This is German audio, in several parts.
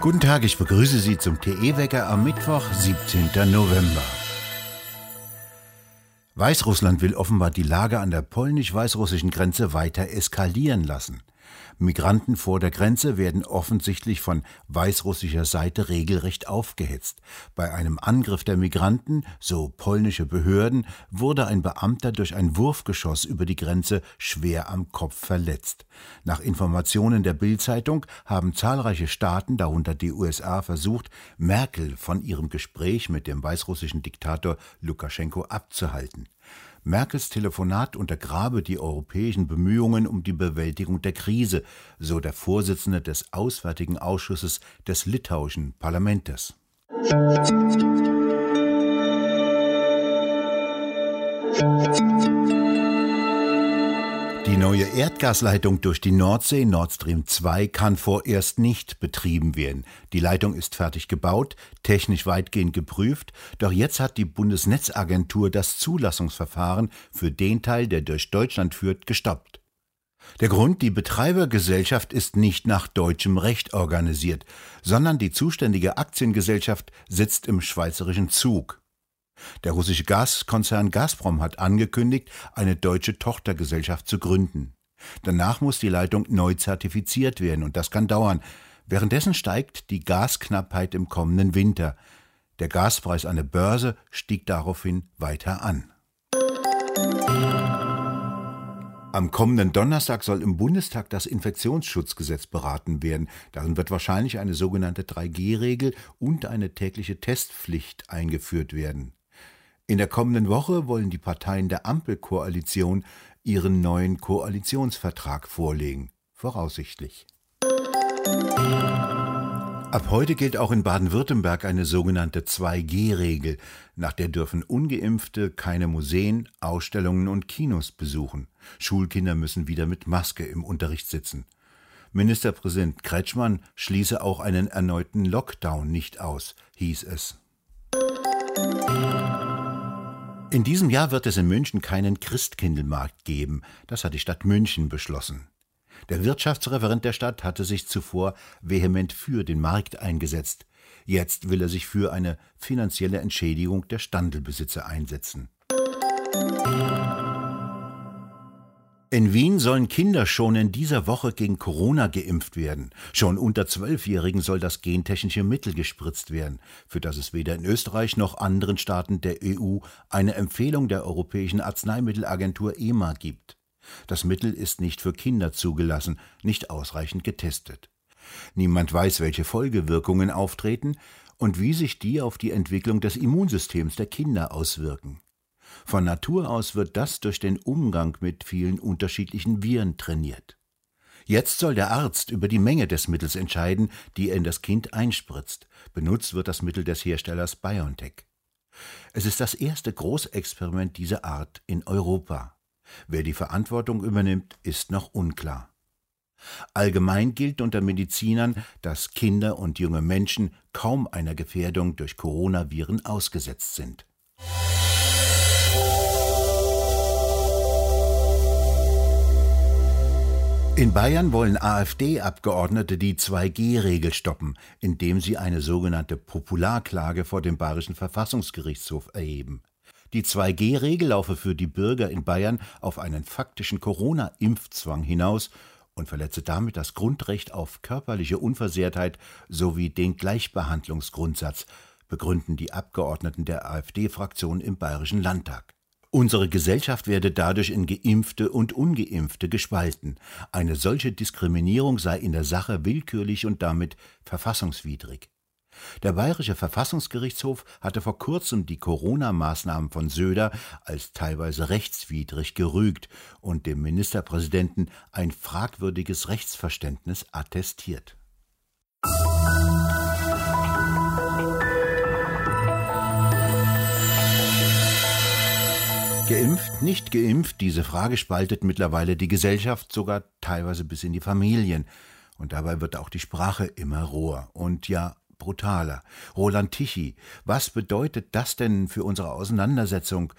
Guten Tag, ich begrüße Sie zum TE-Wecker am Mittwoch, 17. November. Weißrussland will offenbar die Lage an der polnisch-weißrussischen Grenze weiter eskalieren lassen. Migranten vor der Grenze werden offensichtlich von weißrussischer Seite regelrecht aufgehetzt. Bei einem Angriff der Migranten, so polnische Behörden, wurde ein Beamter durch ein Wurfgeschoss über die Grenze schwer am Kopf verletzt. Nach Informationen der Bild-Zeitung haben zahlreiche Staaten, darunter die USA, versucht, Merkel von ihrem Gespräch mit dem weißrussischen Diktator Lukaschenko abzuhalten. Merkels Telefonat untergrabe die europäischen Bemühungen um die Bewältigung der Krise, so der Vorsitzende des Auswärtigen Ausschusses des litauischen Parlamentes. Die neue Erdgasleitung durch die Nordsee Nord Stream 2 kann vorerst nicht betrieben werden. Die Leitung ist fertig gebaut, technisch weitgehend geprüft, doch jetzt hat die Bundesnetzagentur das Zulassungsverfahren für den Teil, der durch Deutschland führt, gestoppt. Der Grund, die Betreibergesellschaft ist nicht nach deutschem Recht organisiert, sondern die zuständige Aktiengesellschaft sitzt im schweizerischen Zug. Der russische Gaskonzern Gazprom hat angekündigt, eine deutsche Tochtergesellschaft zu gründen. Danach muss die Leitung neu zertifiziert werden und das kann dauern. Währenddessen steigt die Gasknappheit im kommenden Winter. Der Gaspreis an der Börse stieg daraufhin weiter an. Am kommenden Donnerstag soll im Bundestag das Infektionsschutzgesetz beraten werden. Darin wird wahrscheinlich eine sogenannte 3G-Regel und eine tägliche Testpflicht eingeführt werden. In der kommenden Woche wollen die Parteien der Ampelkoalition ihren neuen Koalitionsvertrag vorlegen, voraussichtlich. Ab heute gilt auch in Baden-Württemberg eine sogenannte 2G-Regel, nach der dürfen ungeimpfte keine Museen, Ausstellungen und Kinos besuchen. Schulkinder müssen wieder mit Maske im Unterricht sitzen. Ministerpräsident Kretschmann schließe auch einen erneuten Lockdown nicht aus, hieß es. In diesem Jahr wird es in München keinen Christkindlmarkt geben. Das hat die Stadt München beschlossen. Der Wirtschaftsreferent der Stadt hatte sich zuvor vehement für den Markt eingesetzt. Jetzt will er sich für eine finanzielle Entschädigung der Standelbesitzer einsetzen. In Wien sollen Kinder schon in dieser Woche gegen Corona geimpft werden. Schon unter Zwölfjährigen soll das gentechnische Mittel gespritzt werden, für das es weder in Österreich noch anderen Staaten der EU eine Empfehlung der Europäischen Arzneimittelagentur EMA gibt. Das Mittel ist nicht für Kinder zugelassen, nicht ausreichend getestet. Niemand weiß, welche Folgewirkungen auftreten und wie sich die auf die Entwicklung des Immunsystems der Kinder auswirken. Von Natur aus wird das durch den Umgang mit vielen unterschiedlichen Viren trainiert. Jetzt soll der Arzt über die Menge des Mittels entscheiden, die er in das Kind einspritzt. Benutzt wird das Mittel des Herstellers BioNTech. Es ist das erste Großexperiment dieser Art in Europa. Wer die Verantwortung übernimmt, ist noch unklar. Allgemein gilt unter Medizinern, dass Kinder und junge Menschen kaum einer Gefährdung durch Coronaviren ausgesetzt sind. In Bayern wollen AfD-Abgeordnete die 2G-Regel stoppen, indem sie eine sogenannte Popularklage vor dem Bayerischen Verfassungsgerichtshof erheben. Die 2G-Regel laufe für die Bürger in Bayern auf einen faktischen Corona-Impfzwang hinaus und verletze damit das Grundrecht auf körperliche Unversehrtheit sowie den Gleichbehandlungsgrundsatz, begründen die Abgeordneten der AfD-Fraktion im Bayerischen Landtag. Unsere Gesellschaft werde dadurch in Geimpfte und Ungeimpfte gespalten. Eine solche Diskriminierung sei in der Sache willkürlich und damit verfassungswidrig. Der Bayerische Verfassungsgerichtshof hatte vor kurzem die Corona-Maßnahmen von Söder als teilweise rechtswidrig gerügt und dem Ministerpräsidenten ein fragwürdiges Rechtsverständnis attestiert. Geimpft, nicht geimpft, diese Frage spaltet mittlerweile die Gesellschaft, sogar teilweise bis in die Familien. Und dabei wird auch die Sprache immer roher und ja brutaler. Roland Tichy, was bedeutet das denn für unsere Auseinandersetzung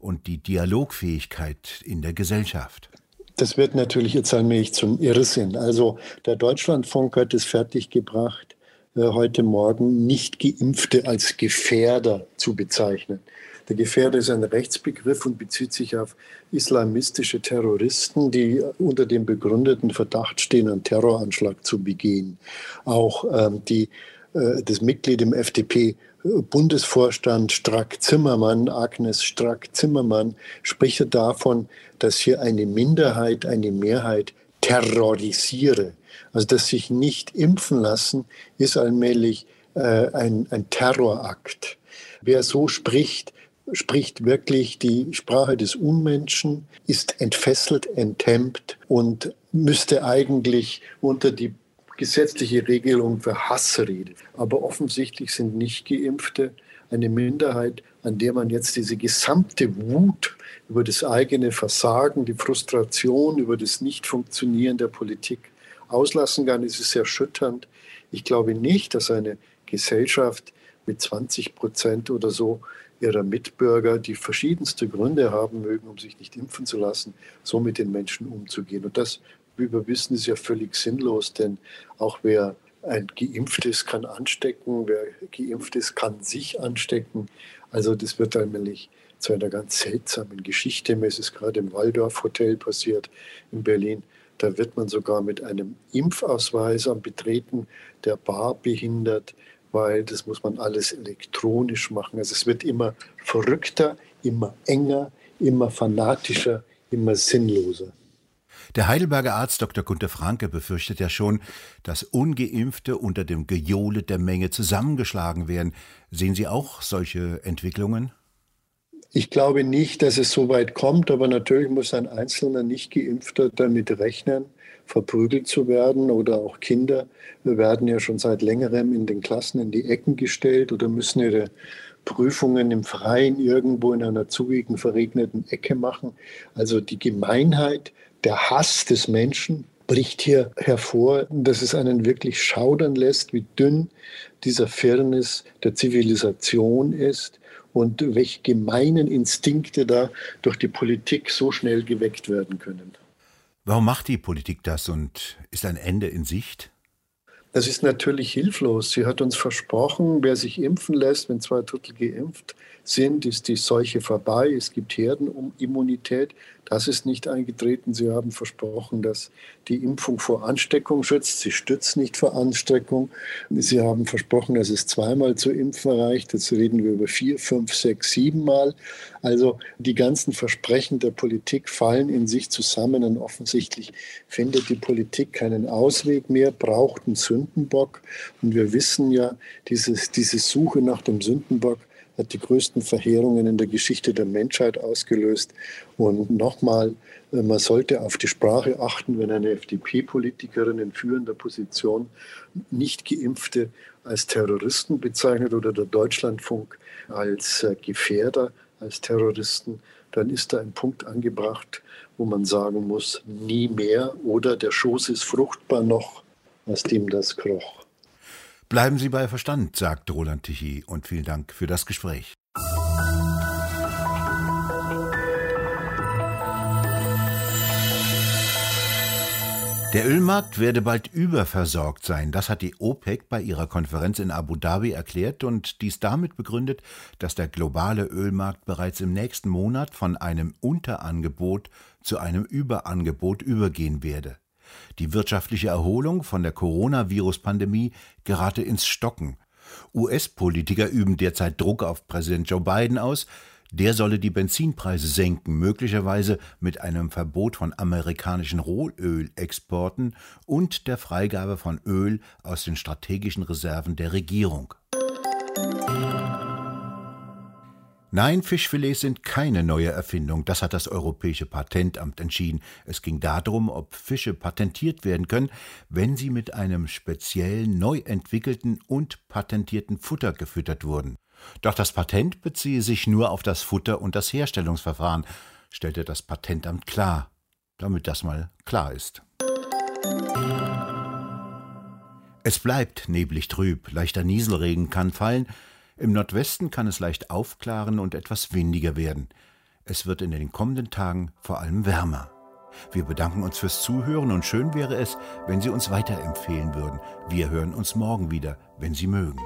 und die Dialogfähigkeit in der Gesellschaft? Das wird natürlich jetzt allmählich zum Irrsinn. Also der Deutschlandfunk hat es fertiggebracht, äh, heute Morgen nicht Geimpfte als Gefährder zu bezeichnen. Der Gefährder ist ein Rechtsbegriff und bezieht sich auf islamistische Terroristen, die unter dem begründeten Verdacht stehen, einen Terroranschlag zu begehen. Auch ähm, die, äh, das Mitglied im FDP Bundesvorstand Strack-Zimmermann, Agnes Strack-Zimmermann, spricht davon, dass hier eine Minderheit eine Mehrheit terrorisiere. Also das sich nicht impfen lassen, ist allmählich äh, ein, ein Terrorakt. Wer so spricht, spricht wirklich die Sprache des Unmenschen, ist entfesselt, enthemmt und müsste eigentlich unter die gesetzliche Regelung für Hassrede. Aber offensichtlich sind Nicht-Geimpfte eine Minderheit, an der man jetzt diese gesamte Wut über das eigene Versagen, die Frustration über das Nichtfunktionieren der Politik auslassen kann. Es ist erschütternd. Ich glaube nicht, dass eine Gesellschaft mit 20 Prozent oder so ihrer Mitbürger, die verschiedenste Gründe haben mögen, um sich nicht impfen zu lassen, so mit den Menschen umzugehen. Und das wie wir wissen, ist ja völlig sinnlos, denn auch wer ein Geimpftes kann anstecken, wer geimpft ist, kann sich anstecken. Also das wird allmählich zu einer ganz seltsamen Geschichte. Mir ist es gerade im Waldorf Hotel passiert in Berlin. Da wird man sogar mit einem Impfausweis am Betreten der Bar behindert, weil das muss man alles elektronisch machen. Also es wird immer verrückter, immer enger, immer fanatischer, immer sinnloser. Der Heidelberger Arzt Dr. Gunther Franke befürchtet ja schon, dass ungeimpfte unter dem Gejohle der Menge zusammengeschlagen werden. Sehen Sie auch solche Entwicklungen? Ich glaube nicht, dass es so weit kommt, aber natürlich muss ein einzelner Nicht-Geimpfter damit rechnen, verprügelt zu werden oder auch Kinder Wir werden ja schon seit längerem in den Klassen in die Ecken gestellt oder müssen ihre Prüfungen im Freien irgendwo in einer zugigen, verregneten Ecke machen. Also die Gemeinheit der Hass des Menschen bricht hier hervor, dass es einen wirklich schaudern lässt, wie dünn dieser Firnis der Zivilisation ist und welche gemeinen Instinkte da durch die Politik so schnell geweckt werden können. Warum macht die Politik das und ist ein Ende in Sicht? Das ist natürlich hilflos. Sie hat uns versprochen, wer sich impfen lässt, wenn zwei Drittel geimpft sind, ist die Seuche vorbei. Es gibt Herdenimmunität. Das ist nicht eingetreten. Sie haben versprochen, dass die Impfung vor Ansteckung schützt. Sie stützt nicht vor Ansteckung. Sie haben versprochen, dass es zweimal zu impfen reicht. Jetzt reden wir über vier, fünf, sechs, sieben Mal. Also die ganzen Versprechen der Politik fallen in sich zusammen und offensichtlich findet die Politik keinen Ausweg mehr, braucht einen Sündenbock. Und wir wissen ja, dieses, diese Suche nach dem Sündenbock hat die größten Verheerungen in der Geschichte der Menschheit ausgelöst. Und nochmal, äh, man sollte auf die Sprache achten, wenn eine FDP-Politikerin in führender Position nicht geimpfte als Terroristen bezeichnet oder der Deutschlandfunk als äh, Gefährder, als Terroristen, dann ist da ein Punkt angebracht, wo man sagen muss, nie mehr oder der Schoß ist fruchtbar noch, aus dem das kroch. Bleiben Sie bei Verstand, sagt Roland Tichy, und vielen Dank für das Gespräch. Der Ölmarkt werde bald überversorgt sein. Das hat die OPEC bei ihrer Konferenz in Abu Dhabi erklärt und dies damit begründet, dass der globale Ölmarkt bereits im nächsten Monat von einem Unterangebot zu einem Überangebot übergehen werde. Die wirtschaftliche Erholung von der Coronavirus-Pandemie gerate ins Stocken. US-Politiker üben derzeit Druck auf Präsident Joe Biden aus, der solle die Benzinpreise senken, möglicherweise mit einem Verbot von amerikanischen Rohölexporten und der Freigabe von Öl aus den strategischen Reserven der Regierung. Nein, Fischfilets sind keine neue Erfindung, das hat das Europäische Patentamt entschieden. Es ging darum, ob Fische patentiert werden können, wenn sie mit einem speziell neu entwickelten und patentierten Futter gefüttert wurden. Doch das Patent beziehe sich nur auf das Futter und das Herstellungsverfahren, stellte das Patentamt klar, damit das mal klar ist. Es bleibt neblig trüb, leichter Nieselregen kann fallen, im Nordwesten kann es leicht aufklaren und etwas windiger werden. Es wird in den kommenden Tagen vor allem wärmer. Wir bedanken uns fürs Zuhören und schön wäre es, wenn Sie uns weiterempfehlen würden. Wir hören uns morgen wieder, wenn Sie mögen.